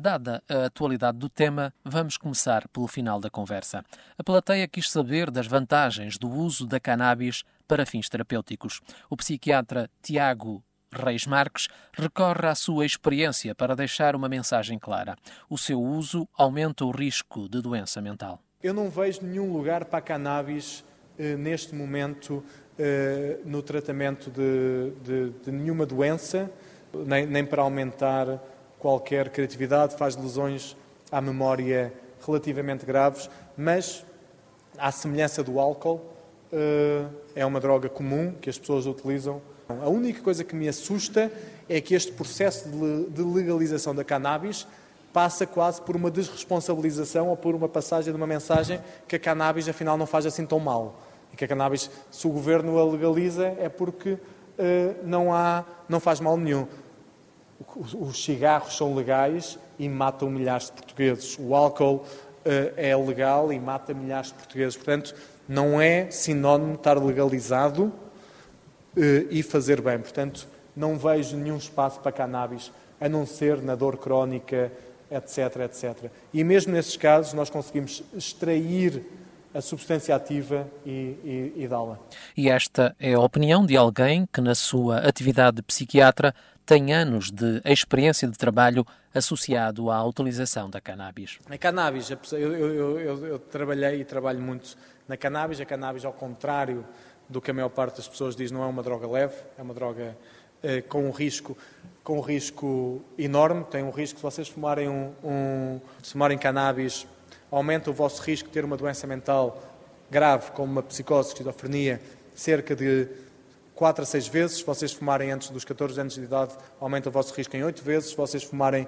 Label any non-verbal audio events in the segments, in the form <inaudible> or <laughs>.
Dada a atualidade do tema, vamos começar pelo final da conversa. A plateia quis saber das vantagens do uso da cannabis para fins terapêuticos. O psiquiatra Tiago Reis Marques recorre à sua experiência para deixar uma mensagem clara. O seu uso aumenta o risco de doença mental. Eu não vejo nenhum lugar para a cannabis eh, neste momento eh, no tratamento de, de, de nenhuma doença, nem, nem, para aumentar qualquer criatividade, faz lesões à memória relativamente graves, mas, à semelhança do álcool, eh, é uma droga comum que as pessoas utilizam. A única coisa que me assusta é que este processo de legalização da cannabis passa quase por uma desresponsabilização ou por uma passagem de uma mensagem que a cannabis afinal não faz assim tão mal. E que a cannabis, se o governo a legaliza, é porque uh, não, há, não faz mal nenhum. Os cigarros são legais e matam milhares de portugueses. O álcool uh, é legal e mata milhares de portugueses. Portanto, não é sinónimo estar legalizado uh, e fazer bem. Portanto, não vejo nenhum espaço para cannabis, a não ser na dor crónica, etc, etc. E mesmo nesses casos nós conseguimos extrair a substância ativa e, e, e dá-la. E esta é a opinião de alguém que, na sua atividade de psiquiatra, tem anos de experiência de trabalho associado à utilização da cannabis. A cannabis, eu, eu, eu, eu trabalhei e trabalho muito na cannabis. A cannabis, ao contrário do que a maior parte das pessoas diz, não é uma droga leve, é uma droga eh, com um risco com um risco enorme. Tem um risco, se vocês fumarem, um, um, se fumarem cannabis, aumenta o vosso risco de ter uma doença mental grave, como uma psicose, esquizofrenia, cerca de 4 a 6 vezes. Se vocês fumarem antes dos 14 anos de idade, aumenta o vosso risco em 8 vezes. Se vocês fumarem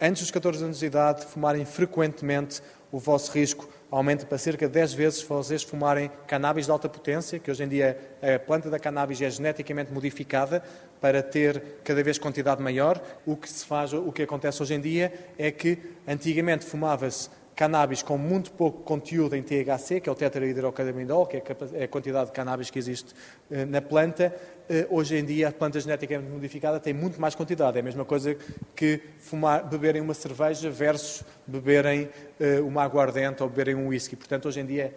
antes dos 14 anos de idade, fumarem frequentemente, o vosso risco aumenta para cerca de 10 vezes se vocês fumarem cannabis de alta potência, que hoje em dia a planta da cannabis é geneticamente modificada para ter cada vez quantidade maior. O que se faz, o que acontece hoje em dia é que antigamente fumava-se cannabis com muito pouco conteúdo em THC, que é o tetrahidrocannabinol, que é a quantidade de cannabis que existe eh, na planta. Eh, hoje em dia, a planta geneticamente modificada tem muito mais quantidade. É a mesma coisa que fumar, beberem uma cerveja versus beberem eh, uma aguardente ou beberem um whisky. Portanto, hoje em dia,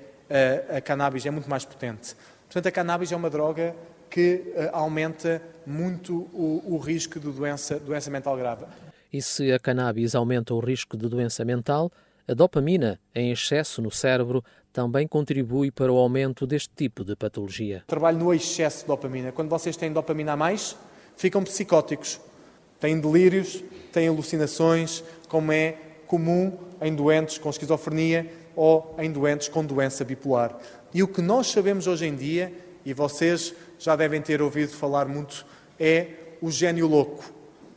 a cannabis é muito mais potente. Portanto, a cannabis é uma droga que aumenta muito o, o risco de doença, doença mental grave. E se a cannabis aumenta o risco de doença mental, a dopamina em excesso no cérebro também contribui para o aumento deste tipo de patologia. Trabalho no excesso de dopamina. Quando vocês têm dopamina a mais, ficam psicóticos. Têm delírios, têm alucinações, como é comum em doentes com esquizofrenia ou em doentes com doença bipolar. E o que nós sabemos hoje em dia, e vocês já devem ter ouvido falar muito, é o gênio louco.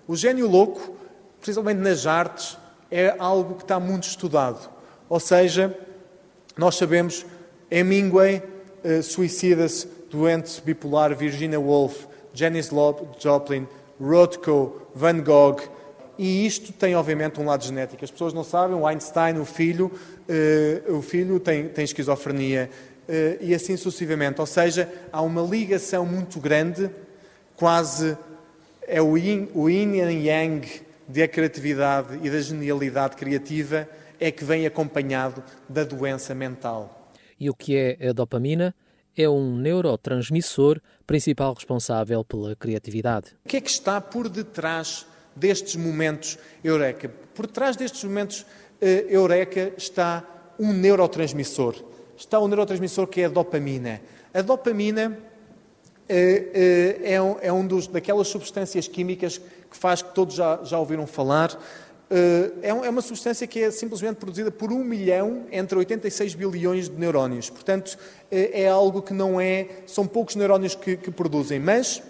O gênio louco, principalmente nas artes, é algo que está muito estudado. Ou seja, nós sabemos, Hemingway uh, suicida-se doente bipolar, Virginia Woolf, Janis Joplin, Rothko, Van Gogh, e isto tem obviamente um lado genético. As pessoas não sabem, o Einstein, o filho, uh, o filho tem, tem esquizofrenia uh, e assim sucessivamente. Ou seja, há uma ligação muito grande, quase é o yin, o yin e yang da criatividade e da genialidade criativa é que vem acompanhado da doença mental. E o que é a dopamina? É um neurotransmissor principal responsável pela criatividade. O que é que está por detrás destes momentos eureka? Por detrás destes momentos uh, eureka está um neurotransmissor. Está um neurotransmissor que é a dopamina. A dopamina é, é, é, um, é um dos, daquelas substâncias químicas que faz que todos já, já ouviram falar. É, é uma substância que é simplesmente produzida por um milhão entre 86 bilhões de neurónios. Portanto, é algo que não é. São poucos neurónios que, que produzem, mas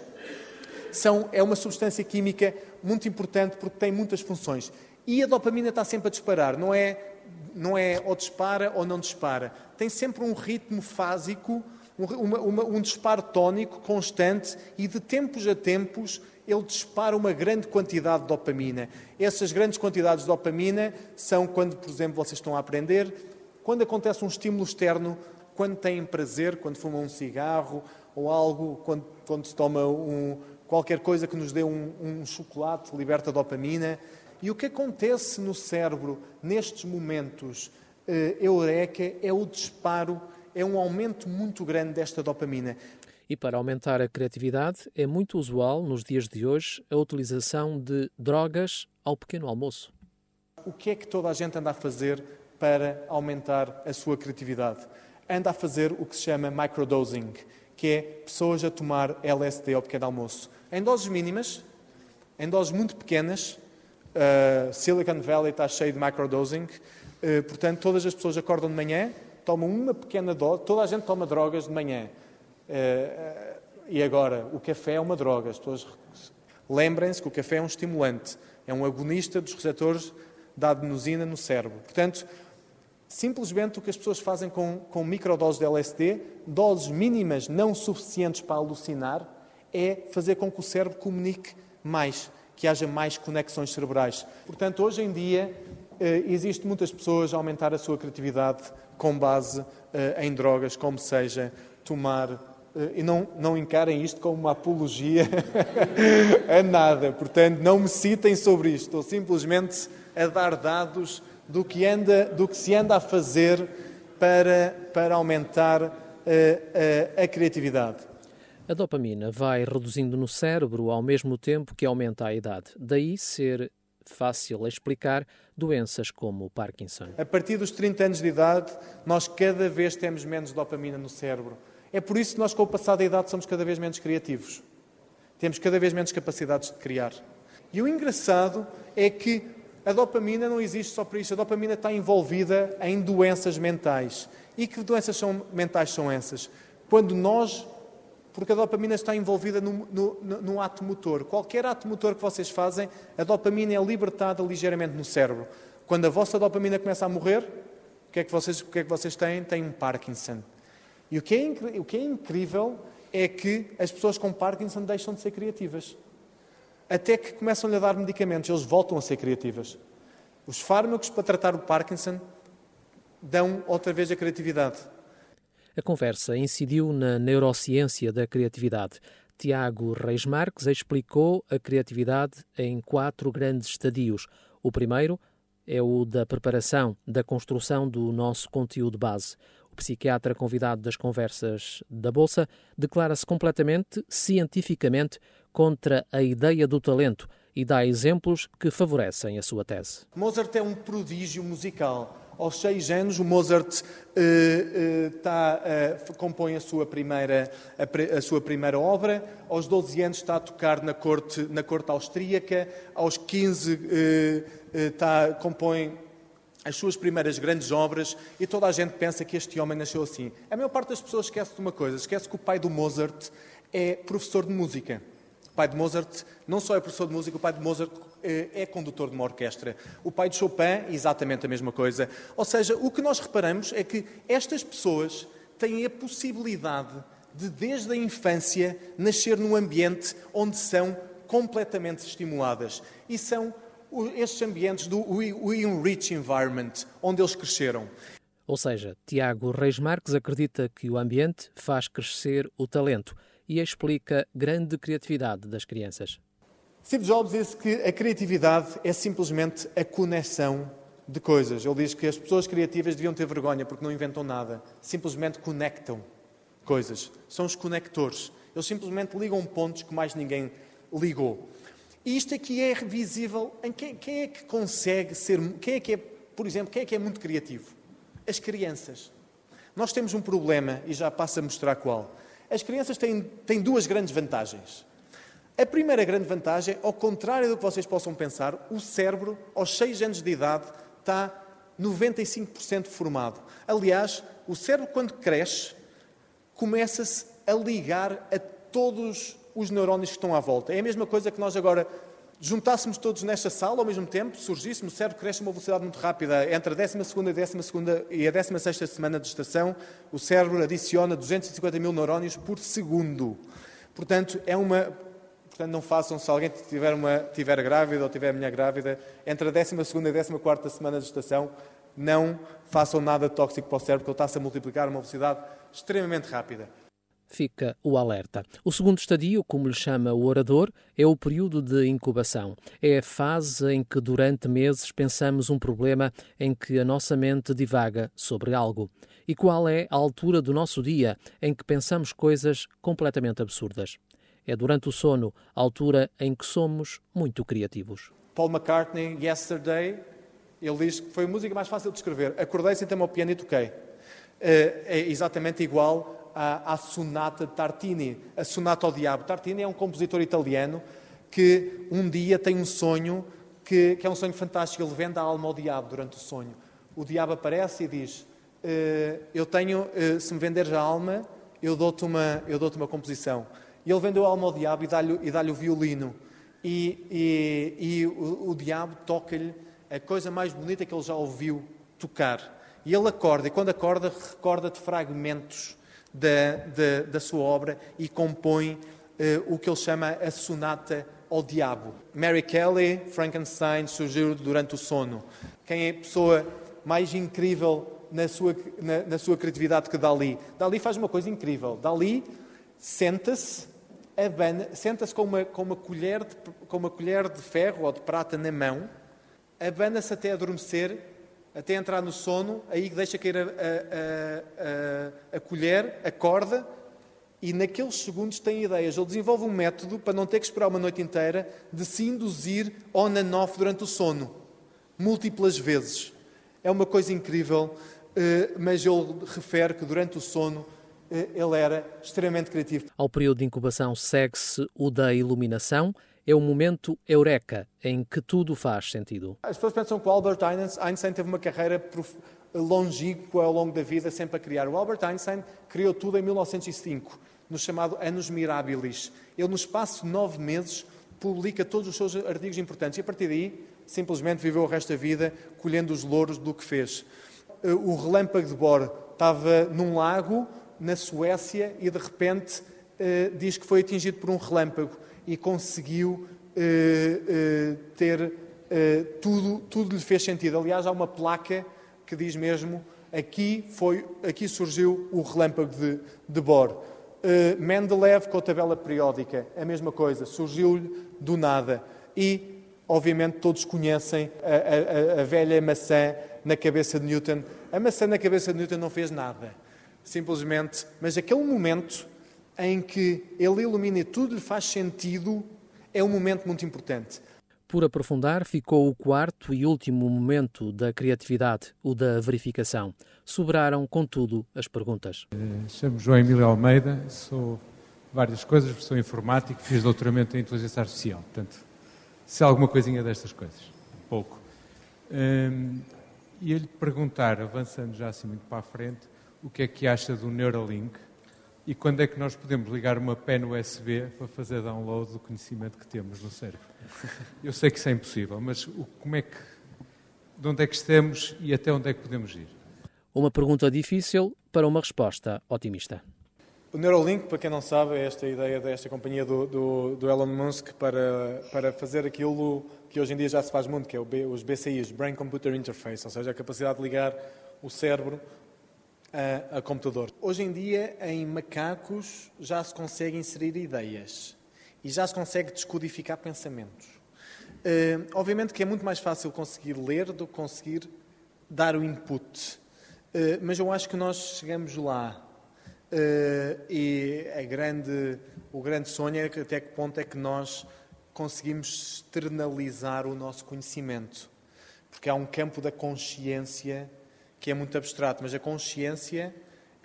são, é uma substância química muito importante porque tem muitas funções. E a dopamina está sempre a disparar, não é, não é ou dispara ou não dispara. Tem sempre um ritmo fásico uma, uma, um disparo tónico constante e de tempos a tempos ele dispara uma grande quantidade de dopamina. Essas grandes quantidades de dopamina são quando, por exemplo, vocês estão a aprender, quando acontece um estímulo externo, quando têm prazer, quando fumam um cigarro ou algo, quando, quando se toma um, qualquer coisa que nos dê um, um chocolate, liberta dopamina. E o que acontece no cérebro nestes momentos uh, eureka é o disparo, é um aumento muito grande desta dopamina. E para aumentar a criatividade, é muito usual nos dias de hoje a utilização de drogas ao pequeno almoço. O que é que toda a gente anda a fazer para aumentar a sua criatividade? Anda a fazer o que se chama microdosing, que é pessoas a tomar LSD ao pequeno almoço. Em doses mínimas, em doses muito pequenas, uh, Silicon Valley está cheio de microdosing, uh, portanto, todas as pessoas acordam de manhã, tomam uma pequena dose, toda a gente toma drogas de manhã. Uh, e agora, o café é uma droga. As pessoas lembrem-se que o café é um estimulante, é um agonista dos receptores da adenosina no cérebro. Portanto, simplesmente o que as pessoas fazem com, com microdoses de LSD, doses mínimas não suficientes para alucinar, é fazer com que o cérebro comunique mais, que haja mais conexões cerebrais. Portanto, hoje em dia, eh, existe muitas pessoas a aumentar a sua criatividade com base eh, em drogas, como seja tomar eh, e não, não encarem isto como uma apologia <laughs> a nada. Portanto, não me citem sobre isto. Estou simplesmente a dar dados do que, anda, do que se anda a fazer para, para aumentar a criatividade. A dopamina vai reduzindo no cérebro ao mesmo tempo que aumenta a idade. Daí ser fácil explicar doenças como o Parkinson. A partir dos 30 anos de idade, nós cada vez temos menos dopamina no cérebro. É por isso que nós, com o passar da idade, somos cada vez menos criativos. Temos cada vez menos capacidades de criar. E o engraçado é que a dopamina não existe só para isso. A dopamina está envolvida em doenças mentais. E que doenças são, mentais são essas? Quando nós porque a dopamina está envolvida no, ato motor. Qualquer ato motor que vocês fazem, a dopamina é libertada ligeiramente no cérebro. Quando a vossa dopamina começa a morrer, o que é que vocês, o que é que vocês têm? Têm um Parkinson. E o que, é, o que é incrível é que as pessoas com Parkinson deixam de ser criativas. Até que começam-lhe a dar medicamentos, eles voltam a ser criativas. Os fármacos para tratar o Parkinson dão outra vez a criatividade. A conversa incidiu na neurociência da criatividade. Tiago Reis Marques explicou a criatividade em quatro grandes estadios. O primeiro é o da preparação, da construção do nosso conteúdo base. O psiquiatra convidado das conversas da Bolsa declara-se completamente, cientificamente, contra a ideia do talento e dá exemplos que favorecem a sua tese. Mozart é um prodígio musical aos seis anos, o Mozart uh, uh, tá, uh, compõe a sua, primeira, a, a, sua primeira obra. Aos 12 anos está a tocar na corte, na corte austríaca. Aos 15 tá, compõe as suas primeiras grandes obras e toda a gente pensa que este homem nasceu assim. A maior parte das pessoas esquece de uma coisa, esquece que o pai do Mozart é professor de música. O pai de Mozart não só é professor de música, o pai de Mozart eh, é condutor de uma orquestra. O pai de Chopin, exatamente a mesma coisa. Ou seja, o que nós reparamos é que estas pessoas têm a possibilidade de, desde a infância, nascer num ambiente onde são completamente estimuladas. E são estes ambientes do o enrich environment, onde eles cresceram. Ou seja, Tiago Reis Marques acredita que o ambiente faz crescer o talento e explica grande criatividade das crianças. Steve Jobs disse que a criatividade é simplesmente a conexão de coisas. Ele diz que as pessoas criativas deviam ter vergonha porque não inventam nada, simplesmente conectam coisas. São os conectores. Eles simplesmente ligam pontos que mais ninguém ligou. E isto aqui é visível em quem, quem é que consegue ser, quem é que é, por exemplo, quem é que é muito criativo? As crianças. Nós temos um problema e já passo a mostrar qual. As crianças têm, têm duas grandes vantagens. A primeira grande vantagem, ao contrário do que vocês possam pensar, o cérebro, aos 6 anos de idade, está 95% formado. Aliás, o cérebro, quando cresce, começa-se a ligar a todos os neurónios que estão à volta. É a mesma coisa que nós agora juntássemos todos nesta sala ao mesmo tempo, surgíssemos, o cérebro cresce a uma velocidade muito rápida. Entre a 12 e a 16 semana de gestação, o cérebro adiciona 250 mil neurónios por segundo. Portanto, é uma Portanto, não façam, se alguém tiver, uma, tiver grávida ou tiver mulher grávida, entre a 12 e a 14 semana de gestação, não façam nada tóxico para o cérebro, porque ele está-se a multiplicar a uma velocidade extremamente rápida. fica o alerta. O segundo estadio, como lhe chama o orador, é o período de incubação. É a fase em que durante meses pensamos um problema em que a nossa mente divaga sobre algo. E qual é a altura do nosso dia em que pensamos coisas completamente absurdas? É durante o sono, a altura em que somos muito criativos. Paul McCartney, Yesterday, ele diz que foi a música mais fácil de escrever. Acordei, sentei-me ao piano e toquei. Eh, é exatamente igual à, à sonata de Tartini, a sonata ao diabo. Tartini é um compositor italiano que um dia tem um sonho que, que, é um sonho fantástico. Ele vende a alma ao diabo durante o sonho. O diabo aparece e diz: eh, Eu tenho, eh, se me venderes a alma, eu dou-te uma, eu dou uma composição. E ele vendeu a alma ao diabo e dá-lhe dá o violino. E, e, e o, o diabo toca-lhe a coisa mais bonita que ele já ouviu tocar. E ele acorda, e quando acorda, recorda de fragmentos da, da, da sua obra e compõe uh, o que ele chama a sonata ao diabo. Mary Kelly, Frankenstein, surgiu durante o sono. Quem é a pessoa mais incrível na sua, na, na sua criatividade que Dali? Dali faz uma coisa incrível. Dali senta-se senta-se com uma, com, uma colher de, com uma colher de ferro ou de prata na mão, abana-se até adormecer, até entrar no sono, aí deixa cair a, a, a, a, colher, acorda, e naqueles segundos tem ideias. Ele desenvolve um método para não ter que esperar uma noite inteira de se induzir on and off durante o sono, múltiplas vezes. É uma coisa incrível, eh, mas ele refere que durante o sono ele era extremamente criativo. Ao período de incubação segue-se o da iluminação. É o momento eureka, em que tudo faz sentido. As pessoas pensam que o Albert Einstein teve uma carreira longínqua ao longo da vida, sempre a criar. O Albert Einstein criou tudo em 1905, no chamado Anos Mirabilis. Ele, no espaço de nove meses, publica todos os seus artigos importantes e, a partir daí, simplesmente viveu o resto da vida colhendo os louros do que fez. Eh, o relâmpago de Bohr estava num lago, na Suécia e de repente uh, diz que foi atingido por um relâmpago e conseguiu uh, uh, ter tudo, tudo lhe fez sentido. Aliás, há uma placa que diz mesmo aqui, foi, aqui surgiu o relâmpago de, de Bohr. Mendeleev com a tabela periódica, a mesma coisa, surgiu-lhe do nada. E, obviamente, todos conhecem a, a, a velha maçã na cabeça de Newton. A maçã na cabeça de Newton não fez nada simplesmente, mas aquele momento em que ele ilumina e tudo lhe faz sentido é um momento muito importante. Por aprofundar, ficou o quarto e último momento da criatividade, o da verificação. Sobraram, contudo, as perguntas. Eh, chamo João Emílio Almeida, sou várias coisas, sou informático, fiz doutoramento em inteligência artificial. Portanto, se alguma coisinha destas coisas, pouco. Um, ehm, e ele perguntar, avançando já assim muito para a frente, o que é que acha do Neuralink e quando é que nós podemos ligar uma pen USB para fazer download do conhecimento que temos no cérebro. <laughs> Eu sei que isso é impossível, mas como é que, de onde é que estamos e até onde é que podemos ir? Uma pergunta difícil para uma resposta otimista. O Neuralink, para quem não sabe, é esta ideia desta companhia do, do, do, Elon Musk para, para fazer aquilo que hoje em dia já se faz muito, que é o B, os BCIs, Brain Computer Interface, ou seja, a capacidade de ligar o cérebro a, a computador. Hoje em dia, em macacos, já se consegue inserir ideias e já se consegue descodificar pensamentos. Uh, obviamente que é muito mais fácil conseguir ler do que conseguir dar o input. Uh, mas eu acho que nós chegamos lá. Uh, e grande, o grande sonho é que até que ponto é que nós conseguimos externalizar o nosso conhecimento. Porque há um campo da consciência que é muito abstrato, mas a consciência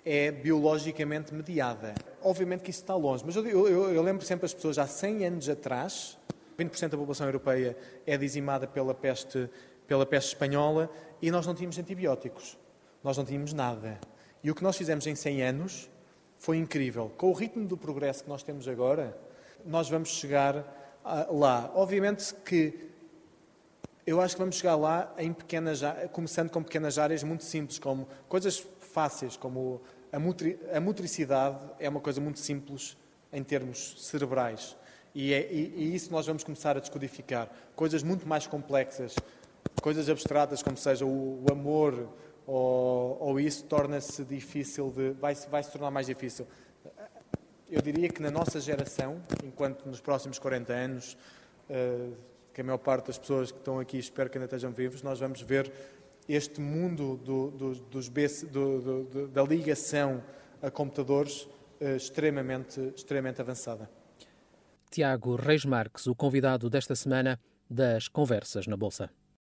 é biologicamente mediada. Obviamente que isso está longe, mas eu, eu, eu lembro sempre as pessoas, há 100 anos atrás, 20% da população europeia é dizimada pela peste, pela peste espanhola e nós não tínhamos antibióticos, nós não tínhamos nada. E o que nós fizemos em 100 anos foi incrível. Com o ritmo do progresso que nós temos agora, nós vamos chegar lá. Obviamente que eu acho que vamos chegar lá em pequenas, começando com pequenas áreas muito simples, como coisas fáceis, como a, motricidade é uma coisa muito simples em termos cerebrais. E, é, e, e, isso nós vamos começar a descodificar. Coisas muito mais complexas, coisas abstratas, como seja o, o amor, ou, ou isso torna-se difícil de. Vai, vai se tornar mais difícil. eu diria que na nossa geração, enquanto nos próximos 40 anos, uh, que a maior parte das pessoas que estão aqui espero que ainda estejam vivos, nós vamos ver este mundo do, do, dos do, da ligação a computadores uh, extremamente, extremamente avançada. Tiago Reis Marques, o convidado desta semana das Conversas na Bolsa.